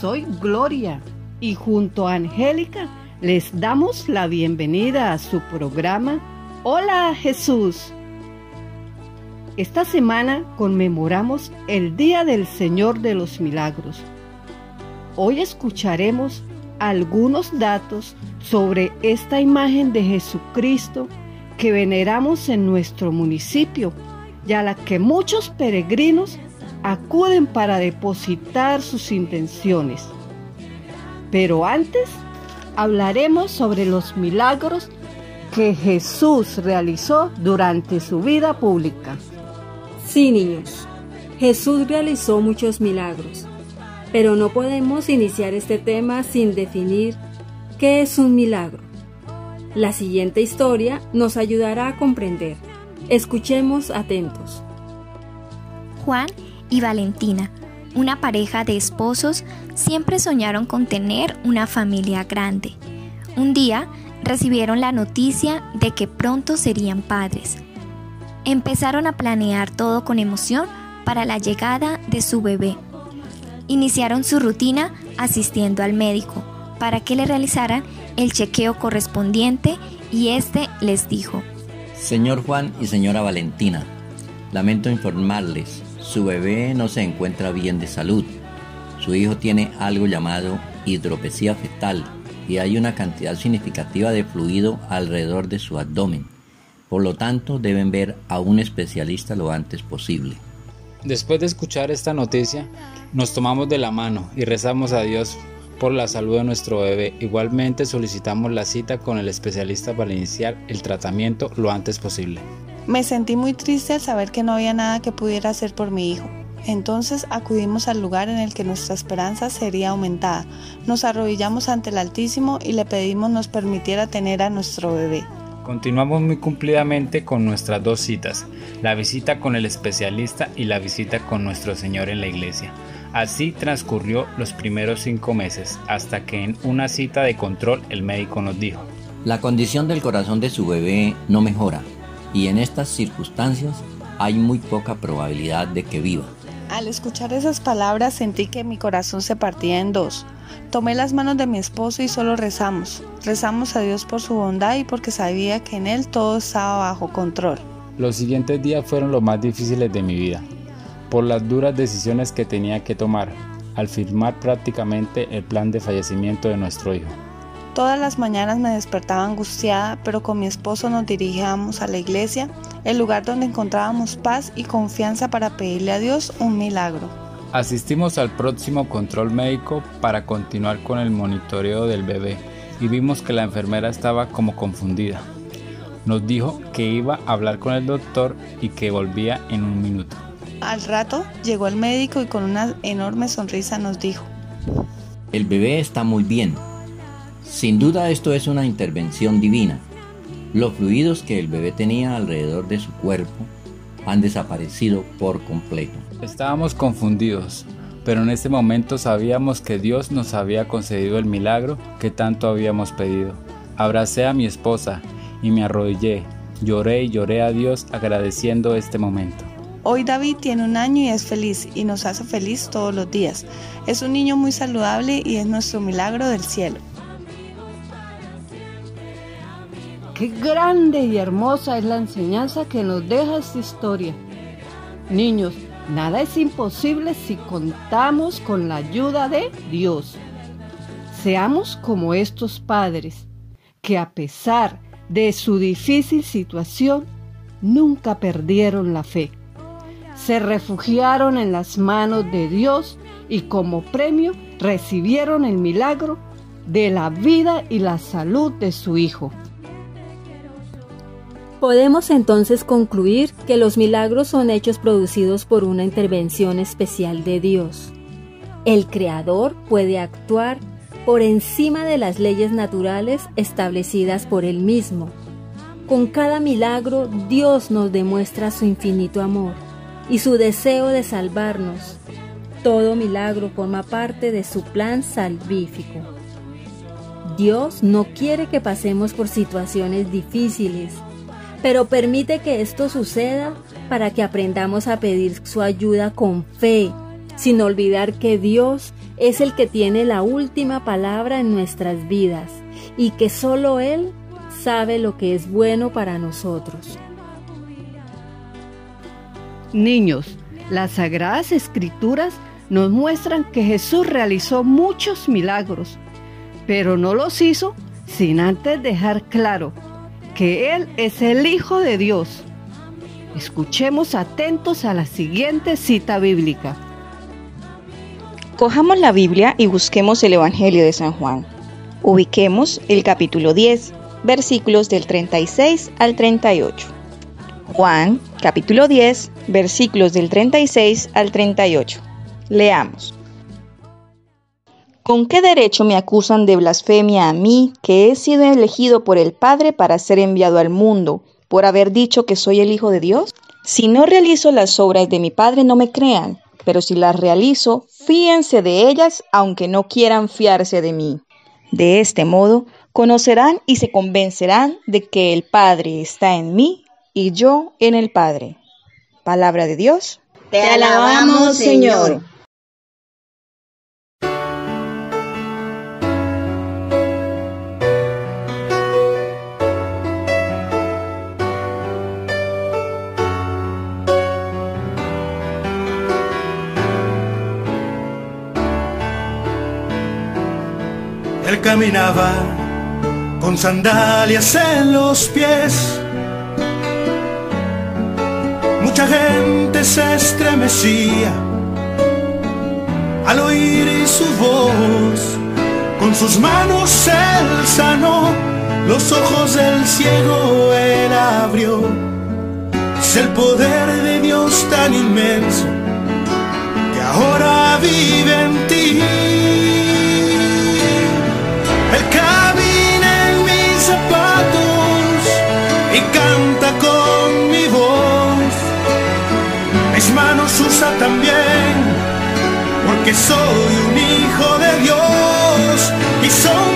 soy Gloria y junto a Angélica les damos la bienvenida a su programa Hola Jesús. Esta semana conmemoramos el Día del Señor de los Milagros. Hoy escucharemos algunos datos sobre esta imagen de Jesucristo que veneramos en nuestro municipio y a la que muchos peregrinos acuden para depositar sus intenciones. Pero antes hablaremos sobre los milagros que Jesús realizó durante su vida pública. Sí, niños, Jesús realizó muchos milagros, pero no podemos iniciar este tema sin definir qué es un milagro. La siguiente historia nos ayudará a comprender. Escuchemos atentos. Juan y Valentina, una pareja de esposos, siempre soñaron con tener una familia grande. Un día recibieron la noticia de que pronto serían padres. Empezaron a planear todo con emoción para la llegada de su bebé. Iniciaron su rutina asistiendo al médico para que le realizaran el chequeo correspondiente y este les dijo, Señor Juan y señora Valentina, lamento informarles, su bebé no se encuentra bien de salud. Su hijo tiene algo llamado hidropesía fetal y hay una cantidad significativa de fluido alrededor de su abdomen. Por lo tanto, deben ver a un especialista lo antes posible. Después de escuchar esta noticia, nos tomamos de la mano y rezamos a Dios por la salud de nuestro bebé. Igualmente solicitamos la cita con el especialista para iniciar el tratamiento lo antes posible. Me sentí muy triste al saber que no había nada que pudiera hacer por mi hijo. Entonces acudimos al lugar en el que nuestra esperanza sería aumentada. Nos arrodillamos ante el Altísimo y le pedimos nos permitiera tener a nuestro bebé. Continuamos muy cumplidamente con nuestras dos citas, la visita con el especialista y la visita con nuestro Señor en la iglesia. Así transcurrió los primeros cinco meses, hasta que en una cita de control el médico nos dijo, La condición del corazón de su bebé no mejora y en estas circunstancias hay muy poca probabilidad de que viva. Al escuchar esas palabras sentí que mi corazón se partía en dos. Tomé las manos de mi esposo y solo rezamos. Rezamos a Dios por su bondad y porque sabía que en Él todo estaba bajo control. Los siguientes días fueron los más difíciles de mi vida, por las duras decisiones que tenía que tomar al firmar prácticamente el plan de fallecimiento de nuestro hijo. Todas las mañanas me despertaba angustiada, pero con mi esposo nos dirigíamos a la iglesia, el lugar donde encontrábamos paz y confianza para pedirle a Dios un milagro. Asistimos al próximo control médico para continuar con el monitoreo del bebé y vimos que la enfermera estaba como confundida. Nos dijo que iba a hablar con el doctor y que volvía en un minuto. Al rato llegó el médico y con una enorme sonrisa nos dijo, El bebé está muy bien. Sin duda esto es una intervención divina. Los fluidos que el bebé tenía alrededor de su cuerpo han desaparecido por completo. Estábamos confundidos, pero en ese momento sabíamos que Dios nos había concedido el milagro que tanto habíamos pedido. Abracé a mi esposa y me arrodillé. Lloré y lloré a Dios agradeciendo este momento. Hoy David tiene un año y es feliz y nos hace feliz todos los días. Es un niño muy saludable y es nuestro milagro del cielo. Qué grande y hermosa es la enseñanza que nos deja esta historia. Niños, nada es imposible si contamos con la ayuda de Dios. Seamos como estos padres, que a pesar de su difícil situación, nunca perdieron la fe. Se refugiaron en las manos de Dios y como premio recibieron el milagro de la vida y la salud de su hijo. Podemos entonces concluir que los milagros son hechos producidos por una intervención especial de Dios. El Creador puede actuar por encima de las leyes naturales establecidas por Él mismo. Con cada milagro Dios nos demuestra su infinito amor y su deseo de salvarnos. Todo milagro forma parte de su plan salvífico. Dios no quiere que pasemos por situaciones difíciles, pero permite que esto suceda para que aprendamos a pedir su ayuda con fe, sin olvidar que Dios es el que tiene la última palabra en nuestras vidas y que solo Él sabe lo que es bueno para nosotros. Niños, las sagradas escrituras nos muestran que Jesús realizó muchos milagros, pero no los hizo sin antes dejar claro que Él es el Hijo de Dios. Escuchemos atentos a la siguiente cita bíblica. Cojamos la Biblia y busquemos el Evangelio de San Juan. Ubiquemos el capítulo 10, versículos del 36 al 38. Juan, capítulo 10, versículos del 36 al 38. Leamos. ¿Con qué derecho me acusan de blasfemia a mí, que he sido elegido por el Padre para ser enviado al mundo, por haber dicho que soy el Hijo de Dios? Si no realizo las obras de mi Padre, no me crean, pero si las realizo, fíense de ellas, aunque no quieran fiarse de mí. De este modo, conocerán y se convencerán de que el Padre está en mí y yo en el Padre. Palabra de Dios. Te alabamos, Señor. Caminaba con sandalias en los pies. Mucha gente se estremecía al oír su voz. Con sus manos él sanó los ojos del ciego, él abrió. Es el poder de Dios tan inmenso que ahora vive en ti. Canta con mi voz. Mis manos usa también, porque soy un hijo de Dios y sonríe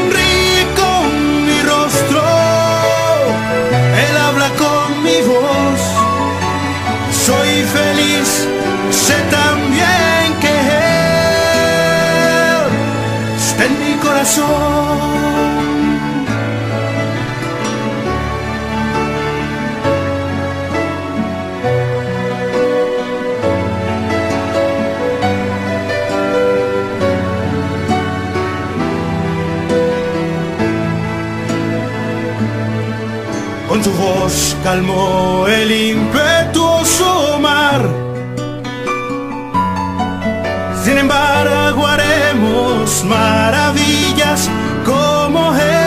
calmó el impetuoso mar. Sin embargo haremos maravillas como Él.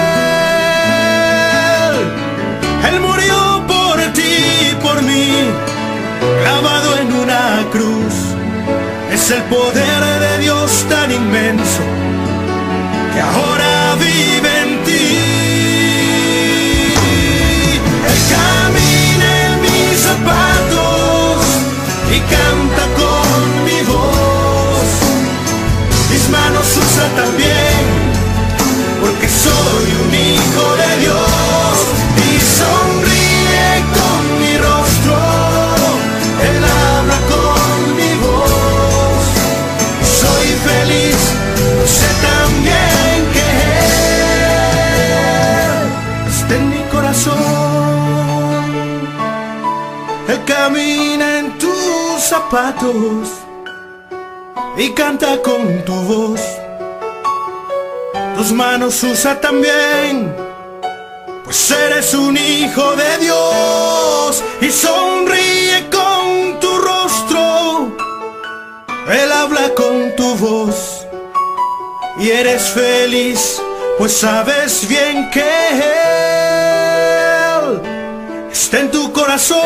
Él murió por ti y por mí, clavado en una cruz. Es el poder de Dios tan inmenso que ahora vive en ti. Camina en tus zapatos y canta con tu voz. Tus manos usa también, pues eres un hijo de Dios y sonríe con tu rostro. Él habla con tu voz y eres feliz, pues sabes bien que está en tu corazón.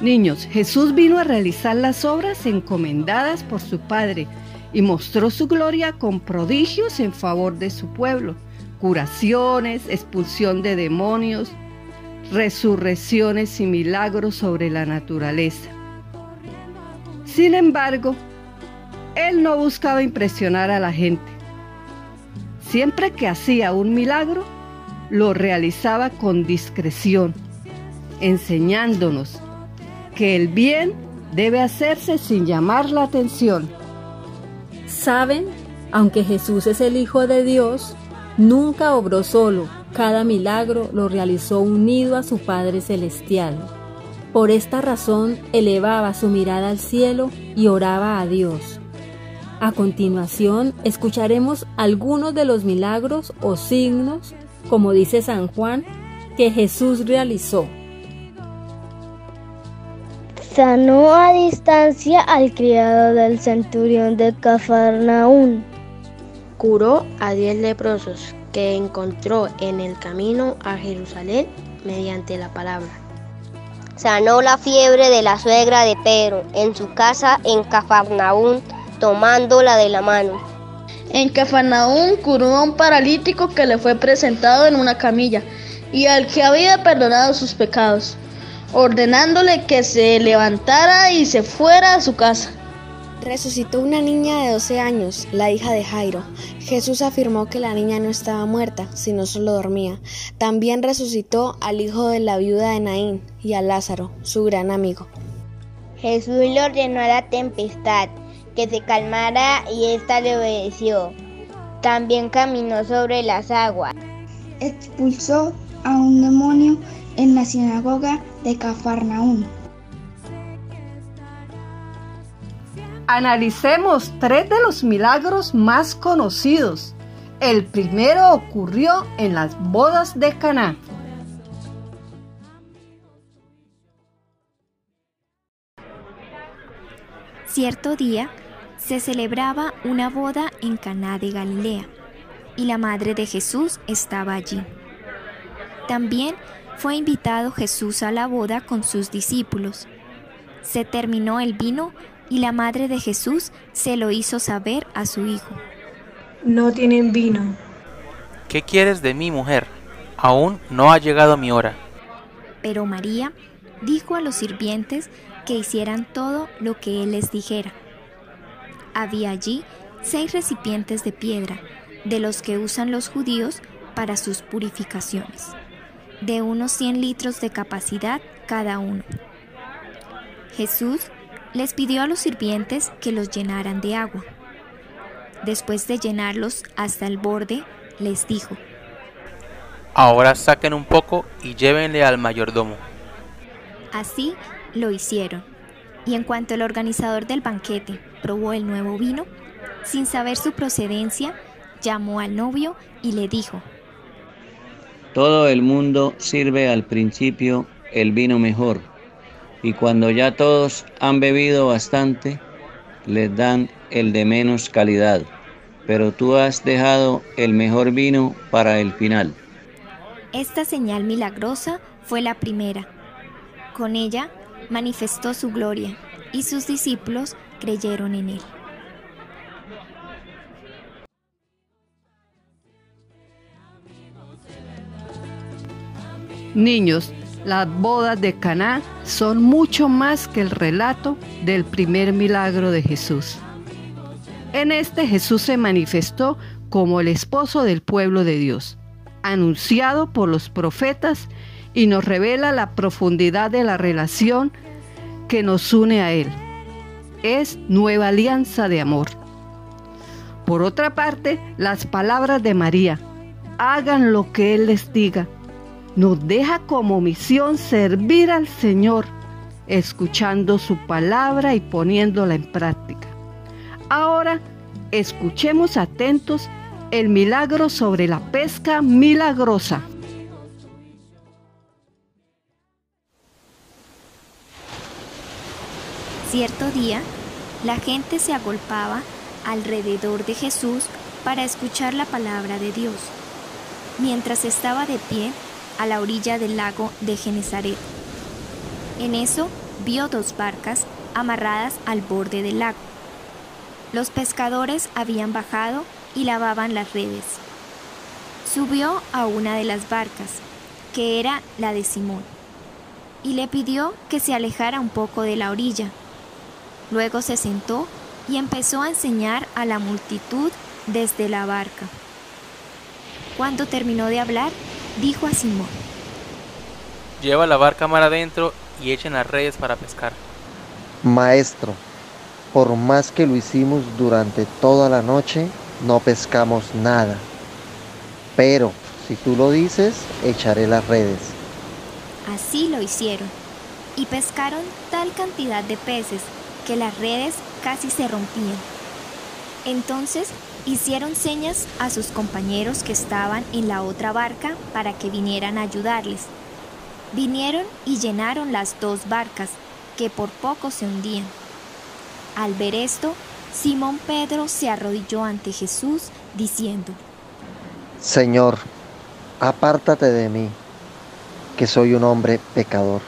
Niños, Jesús vino a realizar las obras encomendadas por su Padre y mostró su gloria con prodigios en favor de su pueblo, curaciones, expulsión de demonios, resurrecciones y milagros sobre la naturaleza. Sin embargo, Él no buscaba impresionar a la gente. Siempre que hacía un milagro, lo realizaba con discreción, enseñándonos que el bien debe hacerse sin llamar la atención. Saben, aunque Jesús es el Hijo de Dios, nunca obró solo, cada milagro lo realizó unido a su Padre Celestial. Por esta razón elevaba su mirada al cielo y oraba a Dios. A continuación escucharemos algunos de los milagros o signos, como dice San Juan, que Jesús realizó. Sanó a distancia al criado del centurión de Cafarnaún. Curó a diez leprosos que encontró en el camino a Jerusalén mediante la palabra. Sanó la fiebre de la suegra de Pedro en su casa en Cafarnaún, tomándola de la mano. En Cafarnaún curó a un paralítico que le fue presentado en una camilla y al que había perdonado sus pecados ordenándole que se levantara y se fuera a su casa. Resucitó una niña de 12 años, la hija de Jairo. Jesús afirmó que la niña no estaba muerta, sino solo dormía. También resucitó al hijo de la viuda de Naín y a Lázaro, su gran amigo. Jesús le ordenó a la tempestad que se calmara y ésta le obedeció. También caminó sobre las aguas. Expulsó a un demonio en la sinagoga de Cafarnaún. Analicemos tres de los milagros más conocidos. El primero ocurrió en las bodas de Caná. Cierto día se celebraba una boda en Caná de Galilea y la madre de Jesús estaba allí. También fue invitado Jesús a la boda con sus discípulos. Se terminó el vino y la madre de Jesús se lo hizo saber a su hijo. No tienen vino. ¿Qué quieres de mí, mujer? Aún no ha llegado mi hora. Pero María dijo a los sirvientes que hicieran todo lo que él les dijera. Había allí seis recipientes de piedra, de los que usan los judíos para sus purificaciones de unos 100 litros de capacidad cada uno. Jesús les pidió a los sirvientes que los llenaran de agua. Después de llenarlos hasta el borde, les dijo, Ahora saquen un poco y llévenle al mayordomo. Así lo hicieron. Y en cuanto el organizador del banquete probó el nuevo vino, sin saber su procedencia, llamó al novio y le dijo, todo el mundo sirve al principio el vino mejor y cuando ya todos han bebido bastante, les dan el de menos calidad, pero tú has dejado el mejor vino para el final. Esta señal milagrosa fue la primera. Con ella manifestó su gloria y sus discípulos creyeron en él. Niños, las bodas de Caná son mucho más que el relato del primer milagro de Jesús. En este Jesús se manifestó como el esposo del pueblo de Dios, anunciado por los profetas y nos revela la profundidad de la relación que nos une a Él. Es nueva alianza de amor. Por otra parte, las palabras de María, hagan lo que Él les diga, nos deja como misión servir al Señor, escuchando su palabra y poniéndola en práctica. Ahora, escuchemos atentos el milagro sobre la pesca milagrosa. Cierto día, la gente se agolpaba alrededor de Jesús para escuchar la palabra de Dios, mientras estaba de pie a la orilla del lago de Genezaret. En eso vio dos barcas amarradas al borde del lago. Los pescadores habían bajado y lavaban las redes. Subió a una de las barcas, que era la de Simón, y le pidió que se alejara un poco de la orilla. Luego se sentó y empezó a enseñar a la multitud desde la barca. Cuando terminó de hablar, dijo a Simón, Lleva la barca mar adentro y echen las redes para pescar. Maestro, por más que lo hicimos durante toda la noche, no pescamos nada. Pero si tú lo dices, echaré las redes. Así lo hicieron, y pescaron tal cantidad de peces que las redes casi se rompían. Entonces hicieron señas a sus compañeros que estaban en la otra barca para que vinieran a ayudarles. Vinieron y llenaron las dos barcas, que por poco se hundían. Al ver esto, Simón Pedro se arrodilló ante Jesús diciendo, Señor, apártate de mí, que soy un hombre pecador.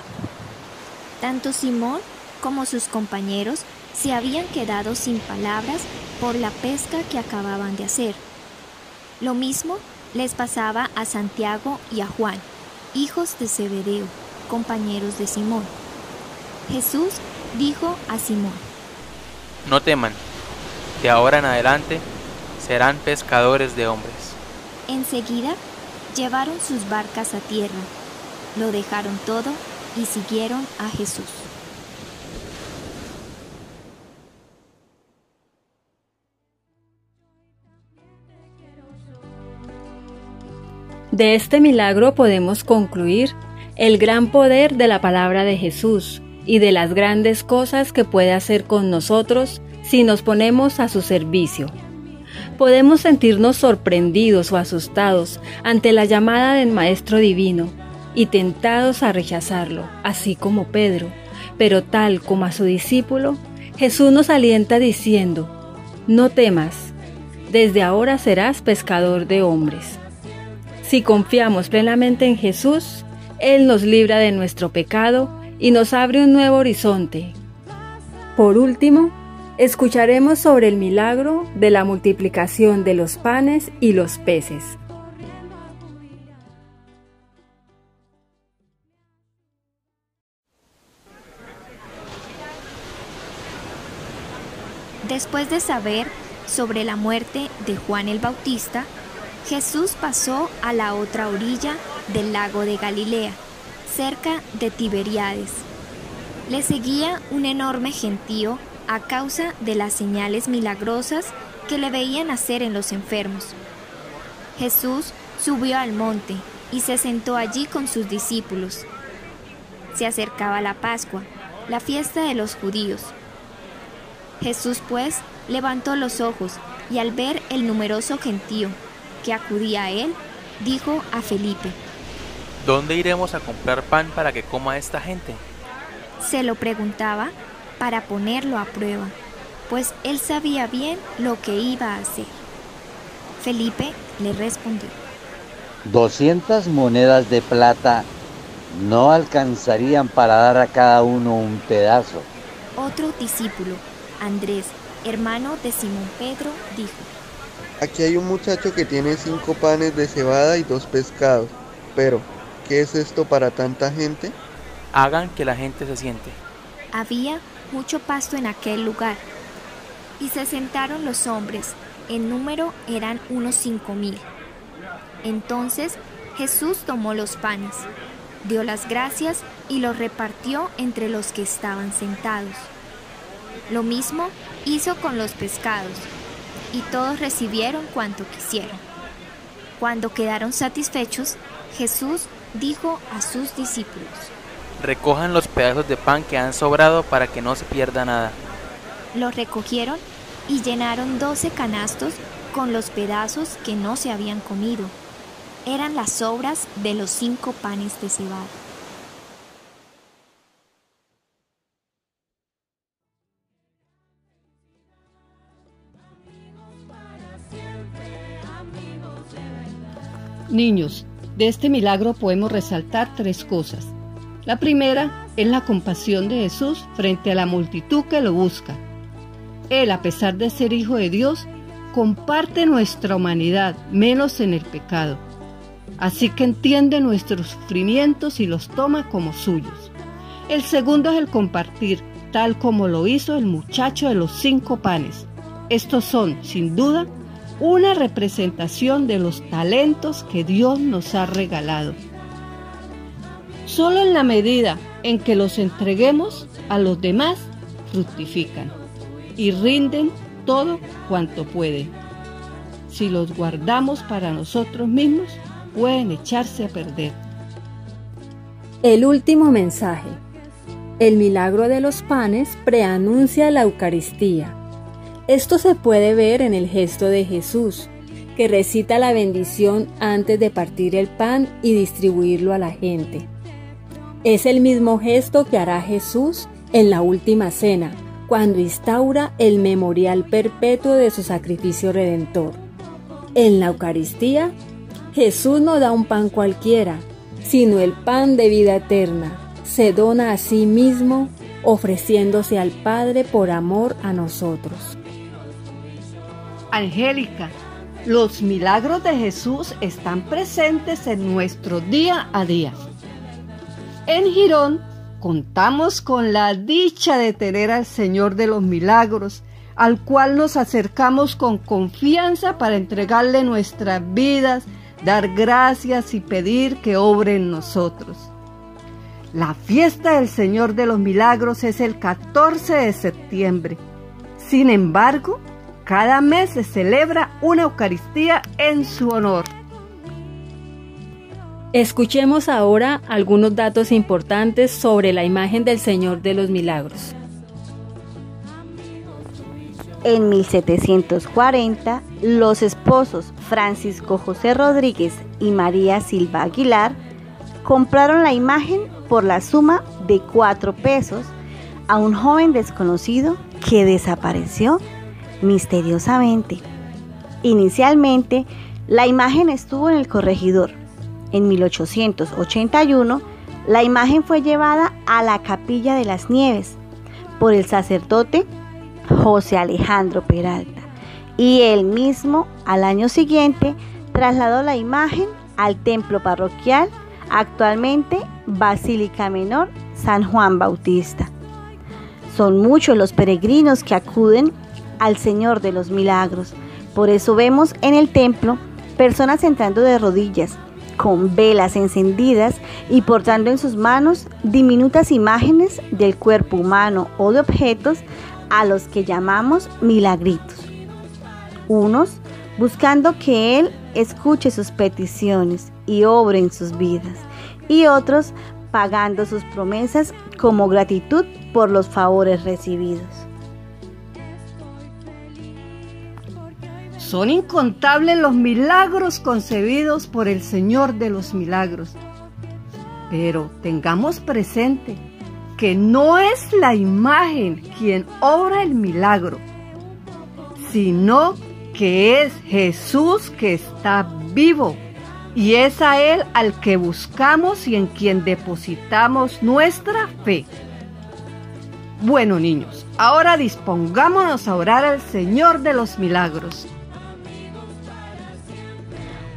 Tanto Simón como sus compañeros se habían quedado sin palabras por la pesca que acababan de hacer. Lo mismo les pasaba a Santiago y a Juan, hijos de Zebedeo, compañeros de Simón. Jesús dijo a Simón, No teman, de ahora en adelante serán pescadores de hombres. Enseguida llevaron sus barcas a tierra, lo dejaron todo y siguieron a Jesús. De este milagro podemos concluir el gran poder de la palabra de Jesús y de las grandes cosas que puede hacer con nosotros si nos ponemos a su servicio. Podemos sentirnos sorprendidos o asustados ante la llamada del Maestro Divino y tentados a rechazarlo, así como Pedro, pero tal como a su discípulo, Jesús nos alienta diciendo, no temas, desde ahora serás pescador de hombres. Si confiamos plenamente en Jesús, Él nos libra de nuestro pecado y nos abre un nuevo horizonte. Por último, escucharemos sobre el milagro de la multiplicación de los panes y los peces. Después de saber sobre la muerte de Juan el Bautista, Jesús pasó a la otra orilla del lago de Galilea, cerca de Tiberíades. Le seguía un enorme gentío a causa de las señales milagrosas que le veían hacer en los enfermos. Jesús subió al monte y se sentó allí con sus discípulos. Se acercaba la Pascua, la fiesta de los judíos. Jesús pues levantó los ojos y al ver el numeroso gentío que acudía a él, dijo a Felipe, ¿Dónde iremos a comprar pan para que coma esta gente? Se lo preguntaba para ponerlo a prueba, pues él sabía bien lo que iba a hacer. Felipe le respondió, 200 monedas de plata no alcanzarían para dar a cada uno un pedazo. Otro discípulo, Andrés, hermano de Simón Pedro, dijo, Aquí hay un muchacho que tiene cinco panes de cebada y dos pescados. Pero, ¿qué es esto para tanta gente? Hagan que la gente se siente. Había mucho pasto en aquel lugar, y se sentaron los hombres, En número eran unos cinco mil. Entonces Jesús tomó los panes, dio las gracias y los repartió entre los que estaban sentados. Lo mismo hizo con los pescados, y todos recibieron cuanto quisieron. Cuando quedaron satisfechos, Jesús dijo a sus discípulos, Recojan los pedazos de pan que han sobrado para que no se pierda nada. Los recogieron y llenaron doce canastos con los pedazos que no se habían comido. Eran las sobras de los cinco panes de cebada. Niños, de este milagro podemos resaltar tres cosas. La primera es la compasión de Jesús frente a la multitud que lo busca. Él, a pesar de ser hijo de Dios, comparte nuestra humanidad, menos en el pecado. Así que entiende nuestros sufrimientos y los toma como suyos. El segundo es el compartir, tal como lo hizo el muchacho de los cinco panes. Estos son, sin duda, una representación de los talentos que Dios nos ha regalado. Solo en la medida en que los entreguemos a los demás, fructifican y rinden todo cuanto pueden. Si los guardamos para nosotros mismos, pueden echarse a perder. El último mensaje. El milagro de los panes preanuncia la Eucaristía. Esto se puede ver en el gesto de Jesús, que recita la bendición antes de partir el pan y distribuirlo a la gente. Es el mismo gesto que hará Jesús en la última cena, cuando instaura el memorial perpetuo de su sacrificio redentor. En la Eucaristía, Jesús no da un pan cualquiera, sino el pan de vida eterna. Se dona a sí mismo, ofreciéndose al Padre por amor a nosotros. Angélica, los milagros de Jesús están presentes en nuestro día a día. En Girón contamos con la dicha de tener al Señor de los Milagros, al cual nos acercamos con confianza para entregarle nuestras vidas, dar gracias y pedir que obre en nosotros. La fiesta del Señor de los Milagros es el 14 de septiembre. Sin embargo, cada mes se celebra una Eucaristía en su honor. Escuchemos ahora algunos datos importantes sobre la imagen del Señor de los Milagros. En 1740, los esposos Francisco José Rodríguez y María Silva Aguilar compraron la imagen por la suma de cuatro pesos a un joven desconocido que desapareció misteriosamente. Inicialmente, la imagen estuvo en el corregidor. En 1881, la imagen fue llevada a la Capilla de las Nieves por el sacerdote José Alejandro Peralta y él mismo al año siguiente trasladó la imagen al templo parroquial, actualmente Basílica Menor San Juan Bautista. Son muchos los peregrinos que acuden al Señor de los Milagros. Por eso vemos en el templo personas entrando de rodillas, con velas encendidas y portando en sus manos diminutas imágenes del cuerpo humano o de objetos a los que llamamos milagritos. Unos buscando que Él escuche sus peticiones y obre en sus vidas, y otros pagando sus promesas como gratitud por los favores recibidos. Son incontables los milagros concebidos por el Señor de los milagros. Pero tengamos presente que no es la imagen quien obra el milagro, sino que es Jesús que está vivo y es a Él al que buscamos y en quien depositamos nuestra fe. Bueno niños, ahora dispongámonos a orar al Señor de los milagros.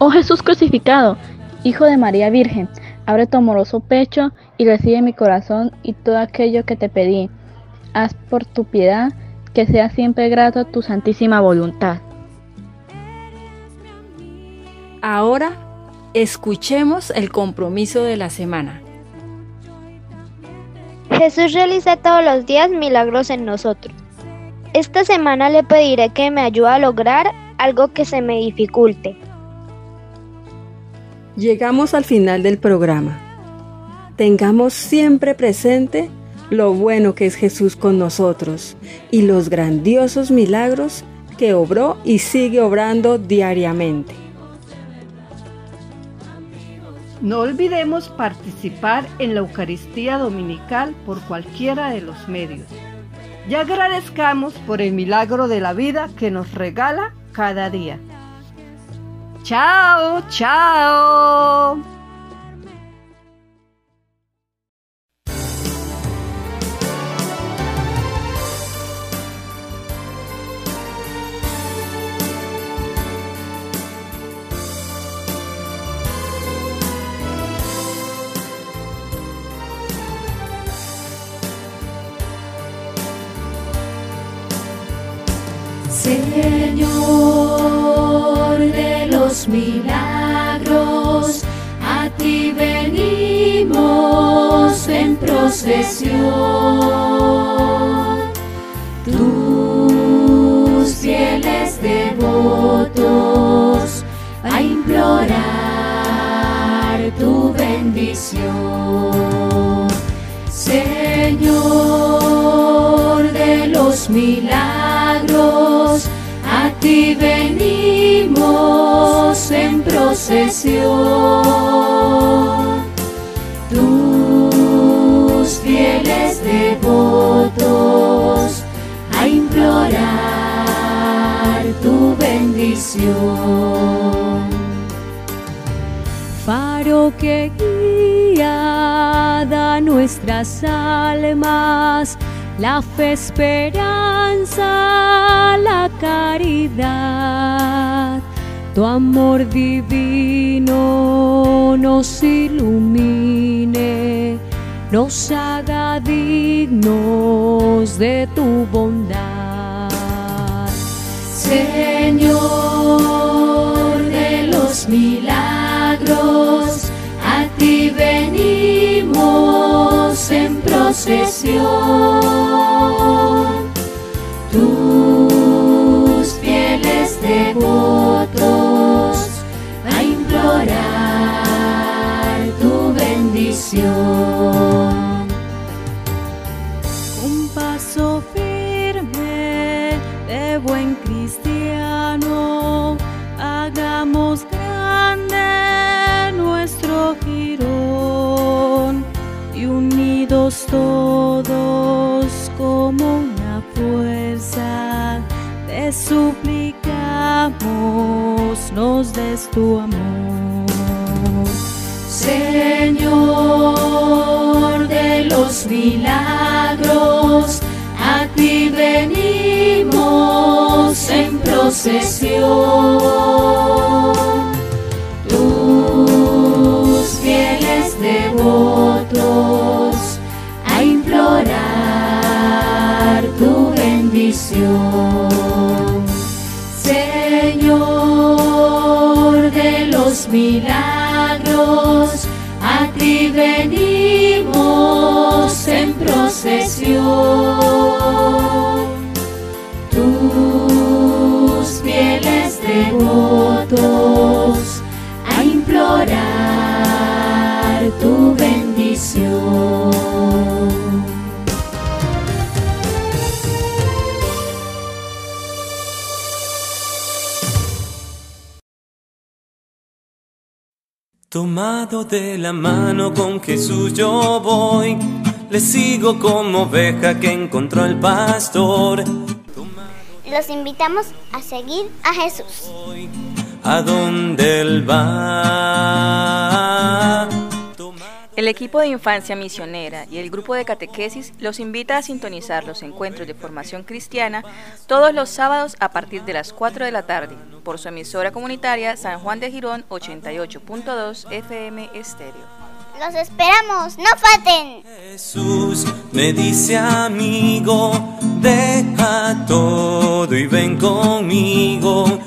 Oh Jesús crucificado, Hijo de María Virgen, abre tu amoroso pecho y recibe mi corazón y todo aquello que te pedí. Haz por tu piedad que sea siempre grato tu santísima voluntad. Ahora, escuchemos el compromiso de la semana. Jesús realiza todos los días milagros en nosotros. Esta semana le pediré que me ayude a lograr algo que se me dificulte. Llegamos al final del programa. Tengamos siempre presente lo bueno que es Jesús con nosotros y los grandiosos milagros que obró y sigue obrando diariamente. No olvidemos participar en la Eucaristía Dominical por cualquiera de los medios. Y agradezcamos por el milagro de la vida que nos regala cada día. ciao ciao milagros, a ti venimos en procesión. Tus fieles devotos a implorar tu bendición. Señor de los milagros, ti venimos en procesión. Tus fieles devotos a implorar tu bendición. Faro que guía da nuestras almas la fe, esperanza, la caridad. Tu amor divino nos ilumine, nos haga dignos de tu bondad. Señor de los milagros, a ti venimos en procesión. Suplicamos, nos des tu amor. Señor de los milagros, a ti venimos en procesión. Tus fieles devotos a implorar tu bendición. Bendición. Tomado de la mano con Jesús yo voy, le sigo como oveja que encontró el pastor. Los invitamos a seguir a Jesús. A donde él va. El equipo de infancia misionera y el grupo de catequesis los invita a sintonizar los encuentros de formación cristiana todos los sábados a partir de las 4 de la tarde por su emisora comunitaria San Juan de Girón 88.2 FM Estéreo. Los esperamos, no falten. Jesús me dice amigo, deja todo y ven conmigo